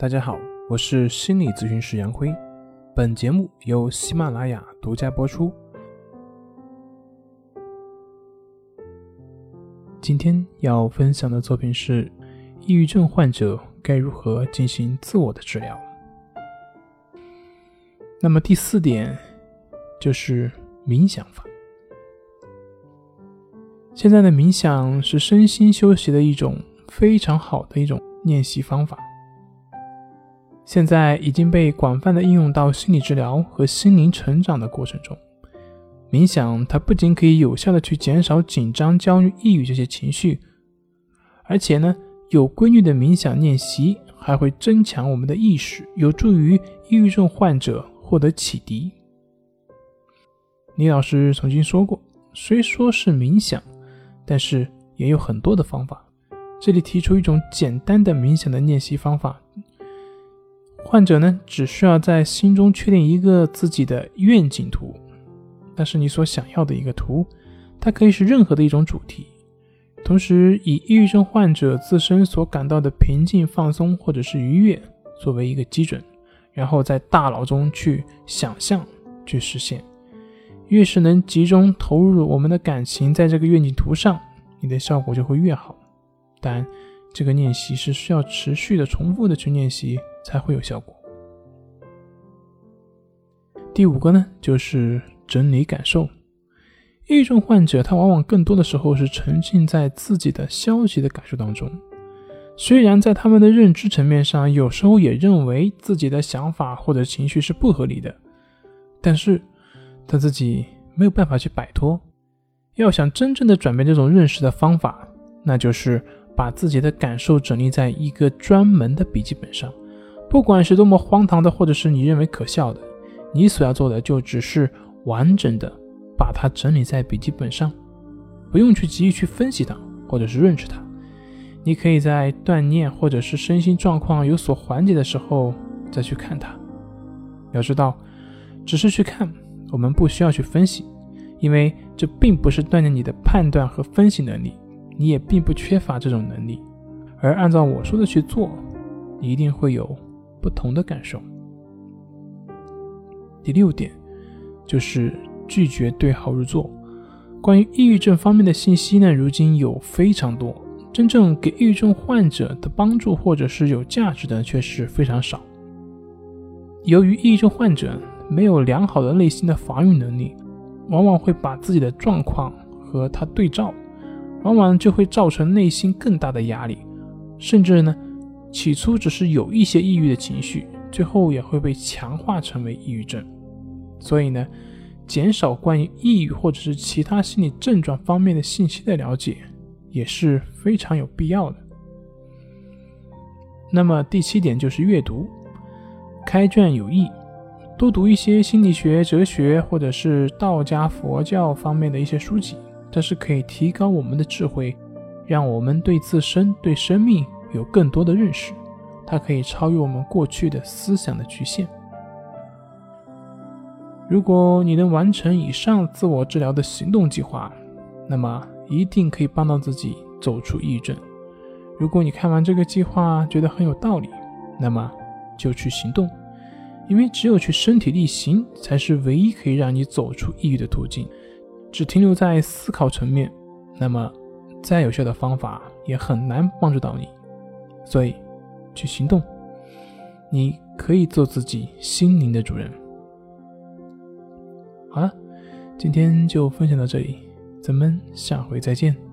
大家好，我是心理咨询师杨辉，本节目由喜马拉雅独家播出。今天要分享的作品是：抑郁症患者该如何进行自我的治疗？那么第四点就是冥想法。现在的冥想是身心休息的一种非常好的一种练习方法。现在已经被广泛的应用到心理治疗和心灵成长的过程中。冥想它不仅可以有效的去减少紧张、焦虑、抑郁这些情绪，而且呢，有规律的冥想练习还会增强我们的意识，有助于抑郁症患者获得启迪。李老师曾经说过，虽说是冥想，但是也有很多的方法。这里提出一种简单的冥想的练习方法。患者呢，只需要在心中确定一个自己的愿景图，那是你所想要的一个图，它可以是任何的一种主题。同时，以抑郁症患者自身所感到的平静、放松或者是愉悦作为一个基准，然后在大脑中去想象、去实现。越是能集中投入我们的感情在这个愿景图上，你的效果就会越好。但这个练习是需要持续的、重复的去练习。才会有效果。第五个呢，就是整理感受。抑郁症患者他往往更多的时候是沉浸在自己的消极的感受当中，虽然在他们的认知层面上，有时候也认为自己的想法或者情绪是不合理的，但是他自己没有办法去摆脱。要想真正的转变这种认识的方法，那就是把自己的感受整理在一个专门的笔记本上。不管是多么荒唐的，或者是你认为可笑的，你所要做的就只是完整的把它整理在笔记本上，不用去急于去分析它，或者是认识它。你可以在锻炼或者是身心状况有所缓解的时候再去看它。要知道，只是去看，我们不需要去分析，因为这并不是锻炼你的判断和分析能力，你也并不缺乏这种能力。而按照我说的去做，你一定会有。不同的感受。第六点就是拒绝对号入座。关于抑郁症方面的信息呢，如今有非常多，真正给抑郁症患者的帮助或者是有价值的却是非常少。由于抑郁症患者没有良好的内心的防御能力，往往会把自己的状况和他对照，往往就会造成内心更大的压力，甚至呢。起初只是有一些抑郁的情绪，最后也会被强化成为抑郁症。所以呢，减少关于抑郁或者是其他心理症状方面的信息的了解，也是非常有必要的。那么第七点就是阅读，开卷有益，多读一些心理学、哲学或者是道家、佛教方面的一些书籍，它是可以提高我们的智慧，让我们对自身、对生命。有更多的认识，它可以超越我们过去的思想的局限。如果你能完成以上自我治疗的行动计划，那么一定可以帮到自己走出抑郁症。如果你看完这个计划觉得很有道理，那么就去行动，因为只有去身体力行，才是唯一可以让你走出抑郁的途径。只停留在思考层面，那么再有效的方法也很难帮助到你。所以，去行动，你可以做自己心灵的主人。好了，今天就分享到这里，咱们下回再见。